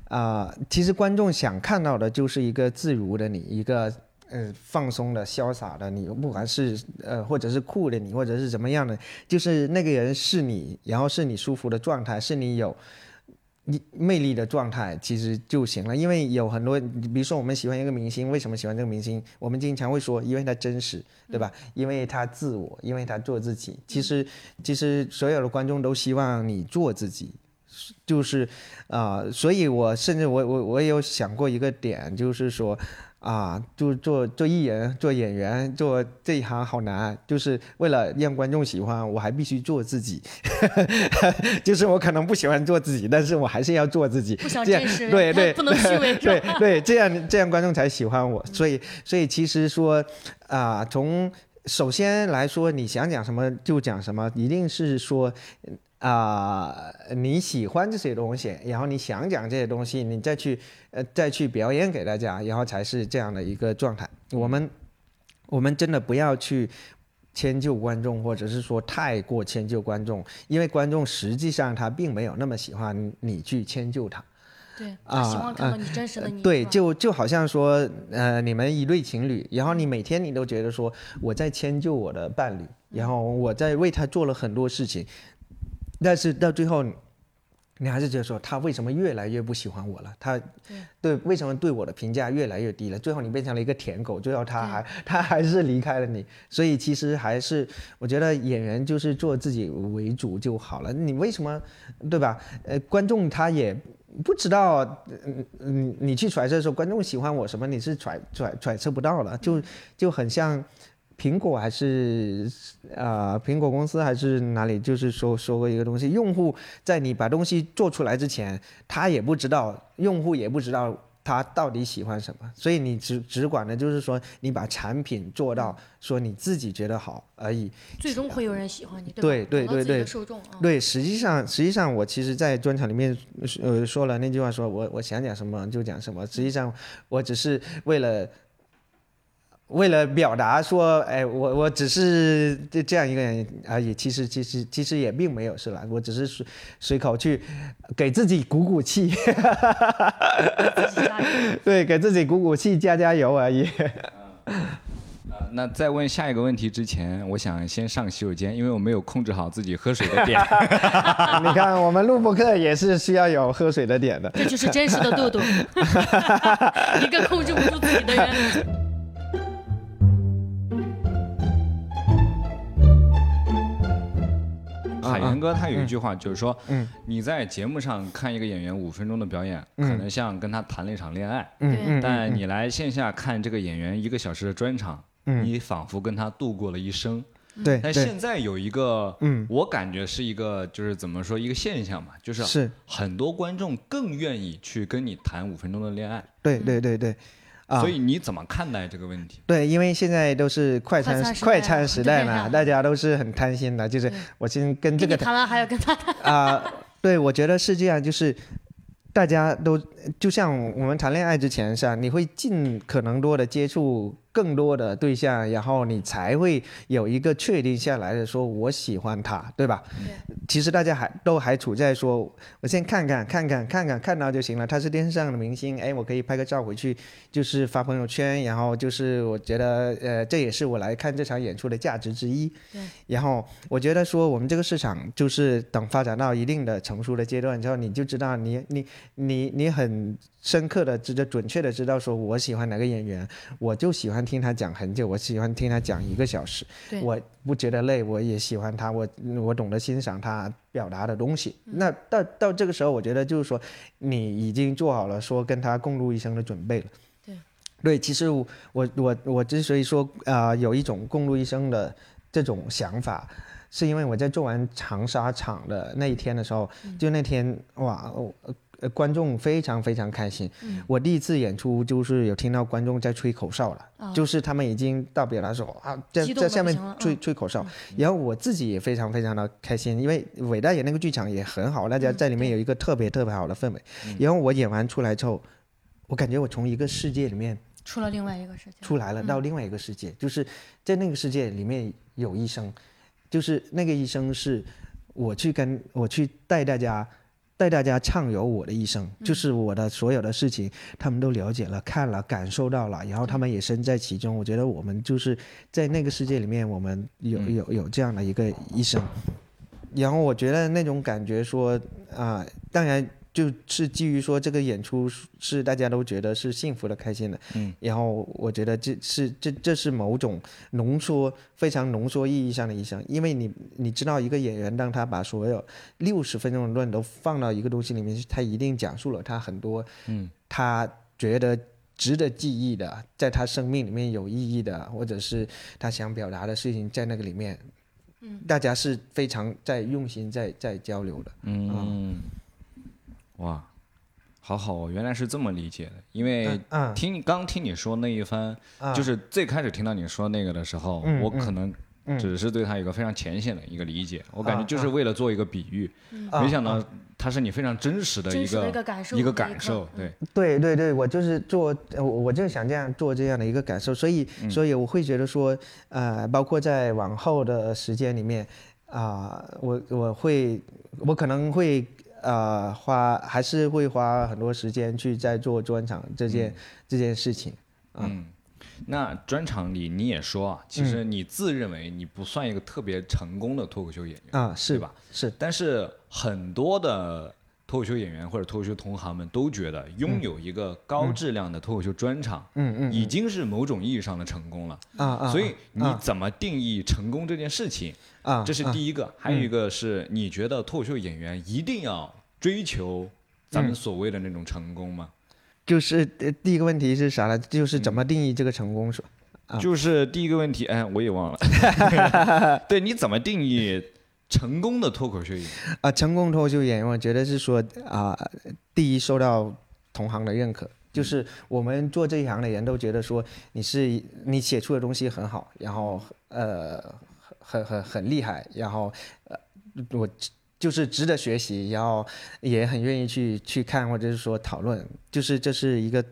啊、其实观众想看到的就是一个自如的你，一个呃放松的、潇洒的你，不管是呃或者是酷的你，或者是怎么样的，就是那个人是你，然后是你舒服的状态，是你有。你魅力的状态其实就行了，因为有很多，比如说我们喜欢一个明星，为什么喜欢这个明星？我们经常会说，因为他真实，对吧？因为他自我，因为他做自己。其实，其实所有的观众都希望你做自己，就是啊、所以我甚至我我我也有想过一个点，就是说。啊，就做做艺人、做演员、做这一行好难，就是为了让观众喜欢，我还必须做自己。就是我可能不喜欢做自己，但是我还是要做自己。不想这样真实，对对，不能虚伪，对？对，这样这样观众才喜欢我。所以所以其实说啊、从首先来说，你想讲什么就讲什么，一定是说。啊、你喜欢这些东西，然后你想讲这些东西，你再去呃再去表演给大家，然后才是这样的一个状态。我们我们真的不要去迁就观众，或者是说太过迁就观众，因为观众实际上他并没有那么喜欢你去迁就他。对，啊他喜欢看到你真实的你。对，就就好像说，呃，你们一对情侣，然后你每天你都觉得说我在迁就我的伴侣，然后我在为他做了很多事情，但是到最后，你还是觉得说他为什么越来越不喜欢我了？他对为什么对我的评价越来越低了？最后你变成了一个舔狗，最后他还 他还是离开了你。所以其实还是我觉得演员就是做自己为主就好了。你为什么对吧？呃，观众他也。不知道，嗯嗯，你去揣测说观众喜欢我什么，你是揣揣揣测不到了，就就很像苹果还是啊、苹果公司还是哪里，就是说说过一个东西，用户在你把东西做出来之前，他也不知道，用户也不知道他到底喜欢什么，所以你只只管的就是说你把产品做到说你自己觉得好而已，最终会有人喜欢你，对？对对对对受众啊。对，实际上，实际上我其实，在专场里面，呃，说了那句话说，我我想讲什么就讲什么。实际上，我只是为了，为了表达说，哎，我我只是这这样一个人而已。其实其实其实也并没有是吧，我只是随随口去给自己鼓鼓气，对，给自己鼓鼓气，加加油而已。呃那在问下一个问题之前，我想先上洗手间，因为我没有控制好自己喝水的点。你看，我们录播课也是需要有喝水的点的。这就是真实的豆豆，一个控制不住自己的人。海源哥他有一句话，就是说，嗯。你在节目上看一个演员五分钟的表演，可能像跟他谈了一场恋爱，嗯嗯，但你来线下看这个演员一个小时的专场，你仿佛跟他度过了一生。对对但现在有一个，嗯。我感觉是一个，就是怎么说一个现象嘛，就是是。很多观众更愿意去跟你谈五分钟的恋爱，对对对对，啊，所以你怎么看待这个问题？对，因为现在都是快餐快餐时代快餐时代嘛，大家都是很贪心的，就是我先跟这个谈完还要跟他谈，啊、对，我觉得是这样，就是大家都就像我们谈恋爱之前是吧，你会尽可能多的接触更多的对象，然后你才会有一个确定下来的说我喜欢他，对吧？其实大家还都还处在说，我先看看看看看看看到就行了。他是电视上的明星，哎，我可以拍个照回去，就是发朋友圈，然后就是我觉得呃，这也是我来看这场演出的价值之一。对。然后我觉得说，我们这个市场就是等发展到一定的成熟的阶段之后，你就知道你你你你很深刻的知道准确的知道说我喜欢哪个演员，我就喜欢听他讲很久，我喜欢听他讲一个小时。我不觉得累，我也喜欢他，我我懂得欣赏他表达的东西。嗯那到到这个时候，我觉得就是说，你已经做好了说跟他共度一生的准备了。对，对，其实我我我我之所以说啊、有一种共度一生的这种想法，是因为我在做完长沙场的那一天的时候，就那天哇，我呃观众非常非常开心。嗯我第一次演出就是有听到观众在吹口哨了，啊就是他们已经到表达说啊，在在下面吹嗯吹口哨，然后我自己也非常非常的开心，因为伟大演那个剧场也很好，大家嗯在里面有一个特别特别好的氛围。然后我演完出来之后，我感觉我从一个世界里面出了另外一个世界。出来了，嗯到另外一个世界，就是在那个世界里面有医生，就是那个医生是我去跟我去带大家。带大家畅游我的一生，嗯。就是我的所有的事情，他们都了解了、看了、感受到了，然后他们也身在其中。我觉得我们就是在那个世界里面，我们有嗯。有有这样的一个一生，然后我觉得那种感觉说啊、当然就是基于说这个演出是是大家都觉得是幸福的、开心的，嗯，然后我觉得这是这这是某种浓缩非常浓缩意义上的一生，因为你你知道一个演员当他把所有六十分钟的论都放到一个东西里面，他一定讲述了他很多，嗯，他觉得。值得记忆的，在他生命里面有意义的，或者是他想表达的事情，在那个里面，嗯，大家是非常在用心在在交流的。嗯，哇，好好哦，原来是这么理解的。因为嗯听你刚听你说那一番，嗯。就是最开始听到你说那个的时候，嗯我可能嗯。只是对他有一个非常浅显的一个理解，我感觉啊就是为了做一个比喻，啊没想到啊它是你非常真实的一个一个感受对，对对对，我就是做，呃我我就想这样做这样的一个感受，所以所以我会觉得说，呃，包括在往后的时间里面，啊、我我会我可能会呃花还是会花很多时间去在做专场这件、这件事情。嗯。那专场里你也说啊，其实你自认为你不算一个特别成功的脱口秀演员，啊，是对吧？是，但是很多的脱口秀演员或者脱口秀同行们都觉得，拥有一个高质量的脱口秀专场，嗯嗯已经是某种意义上的成功了。啊啊，所以你啊怎么定义成功这件事情？啊，这是啊第一个。还有一个是你觉得脱口秀演员一定要追求咱们所谓的那种成功吗？就是呃第一个问题是啥呢？就是怎么定义这个成功是吧？啊就是第一个问题，哎，我也忘了。对，你怎么定义成功的脱口秀演员？啊，成功脱口秀演员，我觉得是说啊、第一受到同行的认可，就是我们做这一行的人都觉得说你是你写出的东西很好，然后呃很很很厉害，然后呃我就是值得学习，然后也很愿意去去看或者是说讨论，就是这是一个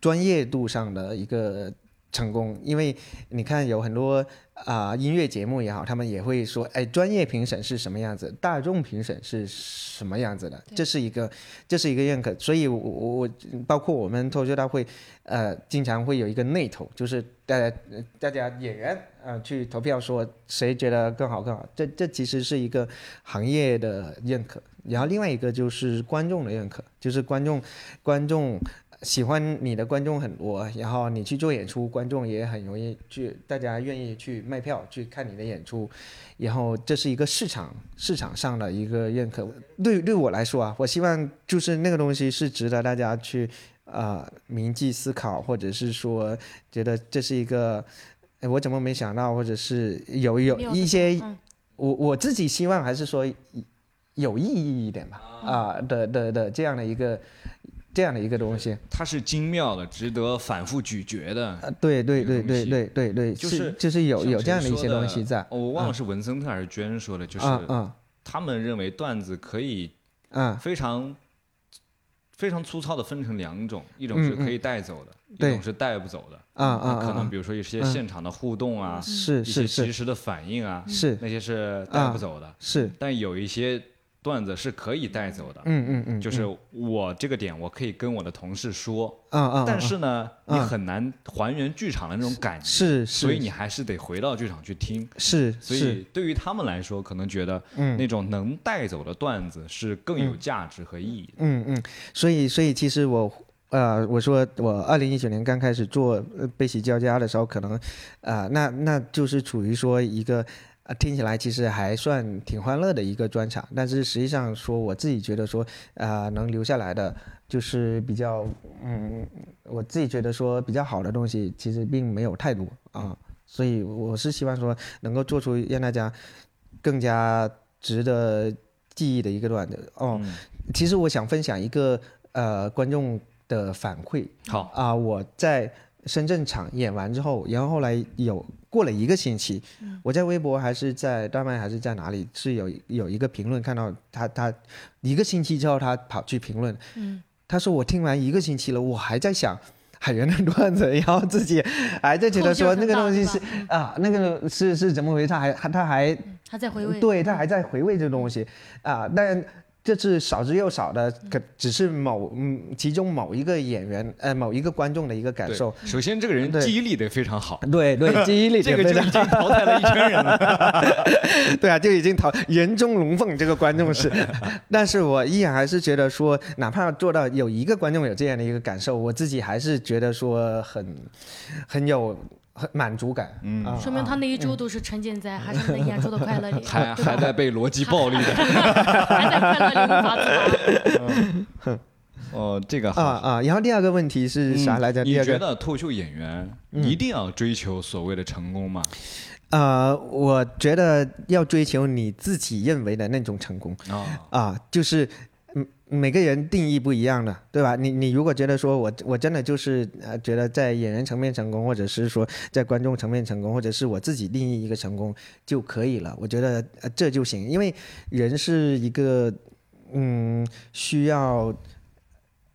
专业度上的一个成功，因为你看有很多啊、音乐节目也好，他们也会说，哎，专业评审是什么样子，大众评审是什么样子的，这是一个这是一个认可，所以我我我包括我们脱口秀大会，呃，经常会有一个内投，就是大家呃大家演员啊、呃去投票说谁觉得更好更好，这这其实是一个行业的认可，然后另外一个就是观众的认可，就是观众观众喜欢你的观众很多，然后你去做演出，观众也很容易去，大家愿意去卖票去看你的演出，然后这是一个市场市场上的一个认可。对对我来说啊，我希望就是那个东西是值得大家去啊、呃铭记思考，或者是说觉得这是一个，哎，我怎么没想到，或者是有有一些嗯我我自己希望还是说有意义一点吧，啊的的的这样的一个这样的一个东西，它是精妙的，值得反复咀嚼的。啊，对对对对对对对，就是就是有有这样的一些东西在，哦我忘了是文森特还是娟说的，就是他们认为段子可以啊，非常非常粗糙的分成两种，一种是可以带走的，一种是带不走的。啊啊啊可能啊比如说一些嗯。现场的互动啊，是一些是是。及时的反应啊，是。那些是带不走的。是，但有一些段子是可以带走的，嗯嗯嗯，就是我这个点我可以跟我的同事说，啊啊，但是呢，你啊很难还原剧场的那种感觉，是是，所以你还是得回到剧场去听。是所以对于他们来说，可能觉得嗯那种能带走的段子是更有价值和意义的。嗯嗯，所以所以其实我呃，我说我二零一九年刚开始做呃悲喜交加的时候，可能啊、呃那那就是处于说一个。啊，听起来其实还算挺欢乐的一个专场，但是实际上说我自己觉得说，啊，能留下来的，就是比较，嗯，我自己觉得说比较好的东西，其实并没有太多啊，所以我是希望说能够做出让大家更加值得记忆的一个段子哦。嗯其实我想分享一个呃观众的反馈好，啊、我在深圳场演完之后，然后后来有过了一个星期，我在微博还是在大麦还是在哪里是有有一个评论看到他他一个星期之后他跑去评论，嗯他说我听完一个星期了，我还在想。海源的段子，然后自己还在觉得说那个东西是啊，那个是是怎么回事？他还他还他在回味。对他还在回味这东西啊，但这是少之又少的，可只是某嗯其中某一个演员呃某一个观众的一个感受。首先这个人对记忆力得非常好，对 对，记忆力这个就已经淘汰了一圈人了。对啊，就已经淘人中龙凤这个观众是，但是我依然还是觉得说，哪怕做到有一个观众有这样的一个感受，我自己还是觉得说很很有很满足感。嗯啊说明他那一周都是沉浸在还是能演出的快乐里，还还在被逻辑暴力的。还在快乐里无法自拔。哦，这个好。啊啊，然后第二个问题是啥来着？嗯你觉得脱口秀演员一定要追求所谓的成功吗？呃，我觉得要追求你自己认为的那种成功。啊，啊，就是嗯，每个人定义不一样的，对吧？你你如果觉得说我我真的就是呃，觉得在演员层面成功，或者是说在观众层面成功，或者是我自己定义一个成功就可以了，我觉得、呃、这就行，因为人是一个嗯需要。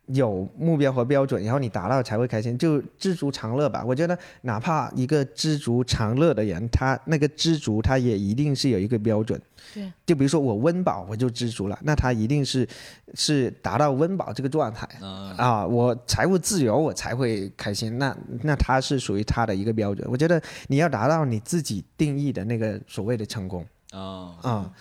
有目标和标准，然后你达到才会开心，就知足常乐吧。我觉得，哪怕一个知足常乐的人，他那个知足，他也一定是有一个标准。对，就比如说我温饱我就知足了，那他一定是是达到温饱这个状态啊啊，我财务自由我才会开心。那那他是属于他的一个标准。我觉得你要达到你自己定义的那个所谓的成功啊，啊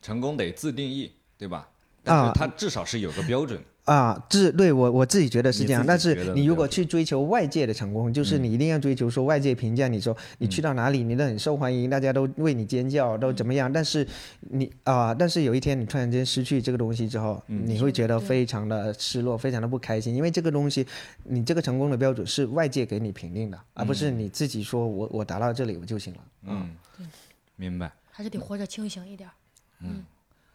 成功得自定义，对吧？啊它至少是有个标准。啊，这对我我自己觉得是这样。但是你如果去追求外界的成功，就是你一定要追求说外界评价你说你去到哪里你都很受欢迎，大家都为你尖叫，都怎么样？但是你啊、但是有一天你突然间失去这个东西之后，你会觉得非常的失落，非常的不开心，因为这个东西你这个成功的标准是外界给你评定的，而不是你自己说我我达到这里我就行了。嗯，明白。还是得活着清醒一点儿。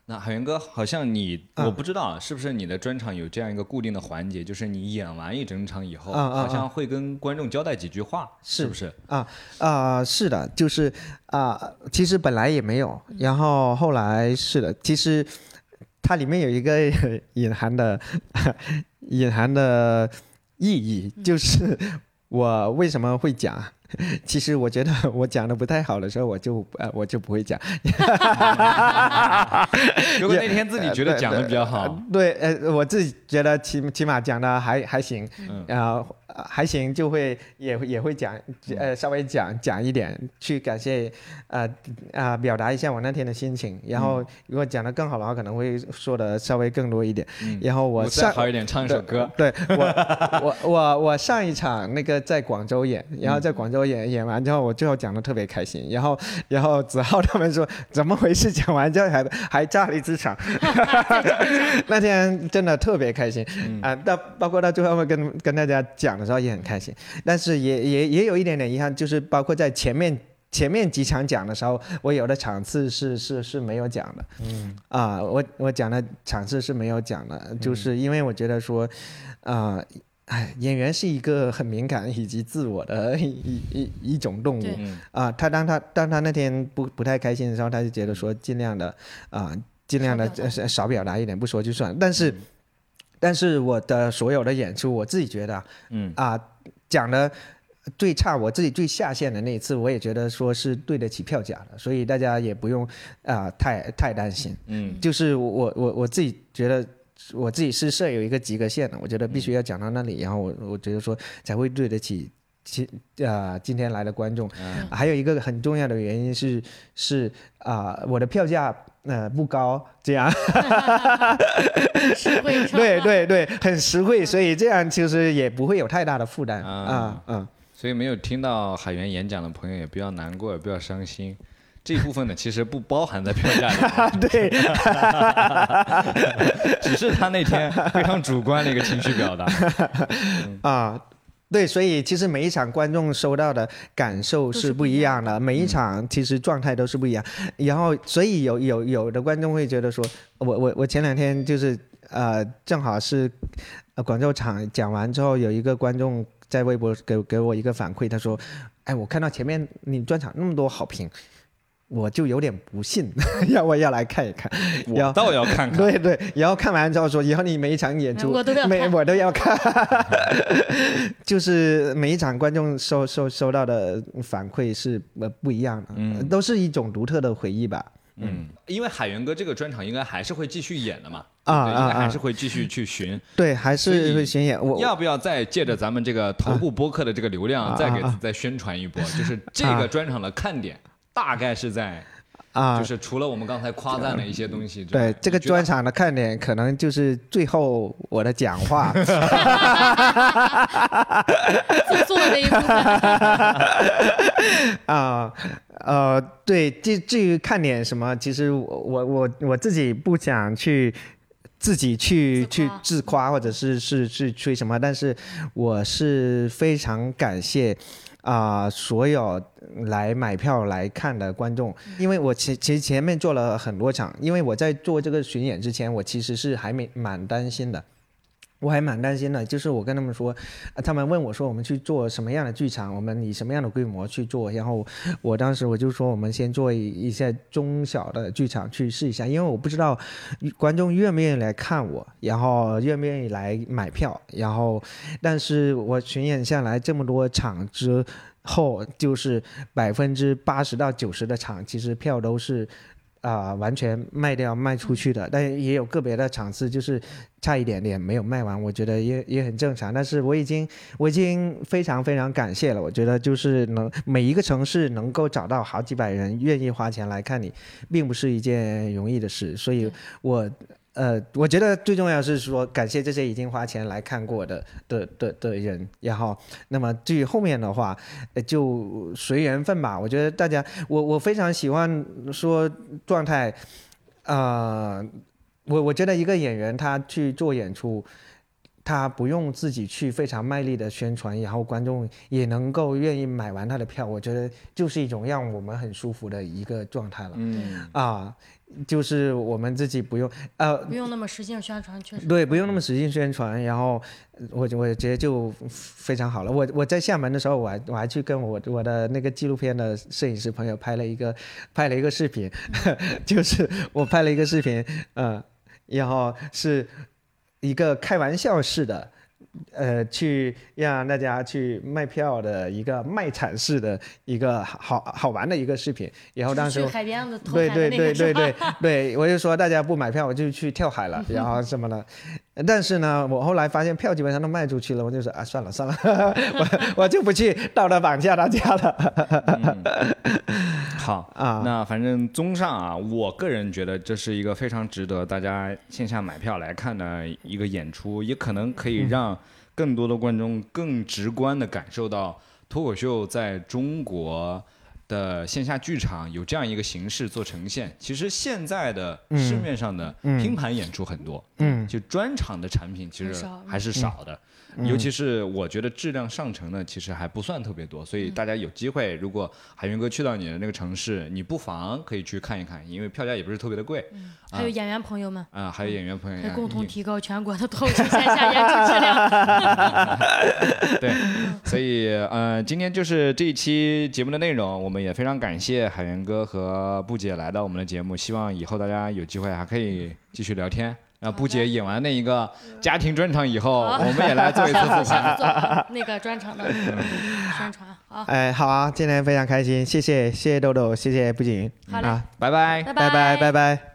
那海源哥，好像你，啊我不知道啊是不是你的专场有这样一个固定的环节，就是你演完一整场以后，好像会跟观众交代几句话，是是不是？啊啊、是的，就是啊、其实本来也没有，然后后来是的，其实它里面有一个 隐含的 隐含的意义，就是我为什么会讲。其实我觉得 我讲的不太好的时候，我就呃我就不会讲。如果那天自己觉得讲的比较好，对，呃，我自己觉得起起码讲的还还行，嗯然后、呃还行，就会也会也会讲，呃，稍微讲讲一点，去感谢，呃啊、表达一下我那天的心情。然后如果讲的更好的话，可能会说的稍微更多一点。嗯然后我我再上好一点，唱一首歌。对我，我我我上一场那个在广州演，然后在广州演演完之后，我最后讲的特别开心，然后然后子浩他们说怎么回事？讲完之后还还炸了一次场，那天真的特别开心啊！到包括到最后跟跟大家讲的时候也很开心，但是也也也有一点点遗憾，就是包括在前面。前面几场讲的时候，我有的场次是是是没有讲的，嗯啊，我我讲的场次是没有讲的，就是因为我觉得说，啊、哎，演员是一个很敏感以及自我的一一一一种动物啊。他当他当他那天不不太开心的时候，他就觉得说尽量的啊，尽量的少表达呃少表达一点，不说就算。但是，但是我的所有的演出，我自己觉得啊嗯啊，讲的最差，我自己最下线的那一次，我也觉得说是对得起票价的，所以大家也不用啊、太太担心。嗯就是我我我自己觉得。我自己是设有一个及格线的，我觉得必须要讲到那里，然后我我觉得说才会对得起今啊、今天来的观众。嗯还有一个很重要的原因是是啊、我的票价呃不高，这样实惠上对对对，很实惠，所以这样其实也不会有太大的负担啊啊嗯。所以没有听到海源演讲的朋友也不要难过，也不要伤心。这一部分呢，其实不包含在票价里，对，只是他那天非常主观的一个情绪表达。啊，对，所以其实每一场观众收到的感受是不一样的，每一场其实状态都是不一样。然后，所以有有有的观众会觉得说，我我我前两天就是呃，正好是呃广州场讲完之后，有一个观众在微博给给我一个反馈，他说：“哎，我看到前面你专场那么多好评。”我就有点不信，要不要来看一看，我倒要看看。对对，然后看完之后说，以后你每一场演出，我都要每我都要看，就是每一场观众收收收到的反馈是呃不一样的，嗯，都是一种独特的回忆吧。嗯，因为海源哥这个专场应该还是会继续演的嘛，啊应该还是会继续去巡，对，还是会巡演。我要不要再借着咱们这个头部播客的这个流量，再给再宣传一波？就是这个专场的看点。大概是在啊，就是除了我们刚才夸赞的一些东西，对这个专场的看点，可能就是最后我的讲话，做作的那一部分。啊，呃，对，至至于看点什么，其实我我我我自己不想去自己去去自夸，或者是是是吹什么，但是我是非常感谢。啊，所有来买票来看的观众，因为我其其实前面做了很多场，因为我在做这个巡演之前，我其实是还没蛮担心的。我还蛮担心的，就是我跟他们说，他们问我说我们去做什么样的剧场，我们以什么样的规模去做，然后我当时我就说我们先做一一些中小的剧场去试一下，因为我不知道观众愿不愿意来看我，然后愿不愿意来买票，然后但是我巡演下来这么多场之后，就是百分之八十到九十的场其实票都是。啊，完全卖掉卖出去的，但也有个别的场次就是差一点点没有卖完，我觉得也也很正常。但是我已经我已经非常非常感谢了，我觉得就是能每一个城市能够找到好几百人愿意花钱来看你，并不是一件容易的事，所以我。呃，我觉得最重要是说感谢这些已经花钱来看过的的的的人，然后，那么至于后面的话，就随缘分吧。我觉得大家，我我非常喜欢说状态，呃，我我觉得一个演员他去做演出，他不用自己去非常卖力的宣传，然后观众也能够愿意买完他的票，我觉得就是一种让我们很舒服的一个状态了。嗯啊。就是我们自己不用，呃，不用那么使劲宣传，确实对，不用那么使劲宣传，然后我我觉得就非常好了。我我在厦门的时候，我还我还去跟我我的那个纪录片的摄影师朋友拍了一个拍了一个视频，就是我拍了一个视频，嗯，然后是一个开玩笑式的。呃，去让大家去卖票的一个卖惨式的一个好好玩的一个视频，然后当时对对对对对对，我就说大家不买票，我就去跳海了，然后什么的。但是呢，我后来发现票基本上都卖出去了，我就说啊，算了算了，我我就不去道德绑架大家了。好啊，那反正综上啊，我个人觉得这是一个非常值得大家线下买票来看的一个演出，也可能可以让更多的观众更直观的感受到脱口秀在中国。的线下剧场有这样一个形式做呈现，其实现在的市面上的拼盘演出很多，嗯，就专场的产品其实还是少的。尤其是我觉得质量上乘的其实还不算特别多，所以大家有机会，如果海云哥去到你的那个城市，你不妨可以去看一看，因为票价也不是特别的贵。还有演员朋友们啊，还有演员朋友，共同提高全国的脱口秀线下演出质量。对，所以呃，今天就是这一期节目的内容，我们也非常感谢海源哥和布姐来到我们的节目，希望以后大家有机会还可以继续聊天。然后布姐演完那一个家庭专场以后，我们也来做一次复盘，那个专场的宣传。好，哎，好啊，今天非常开心，谢谢，谢谢豆豆，谢谢布景，好嘞，拜拜，拜拜，拜拜。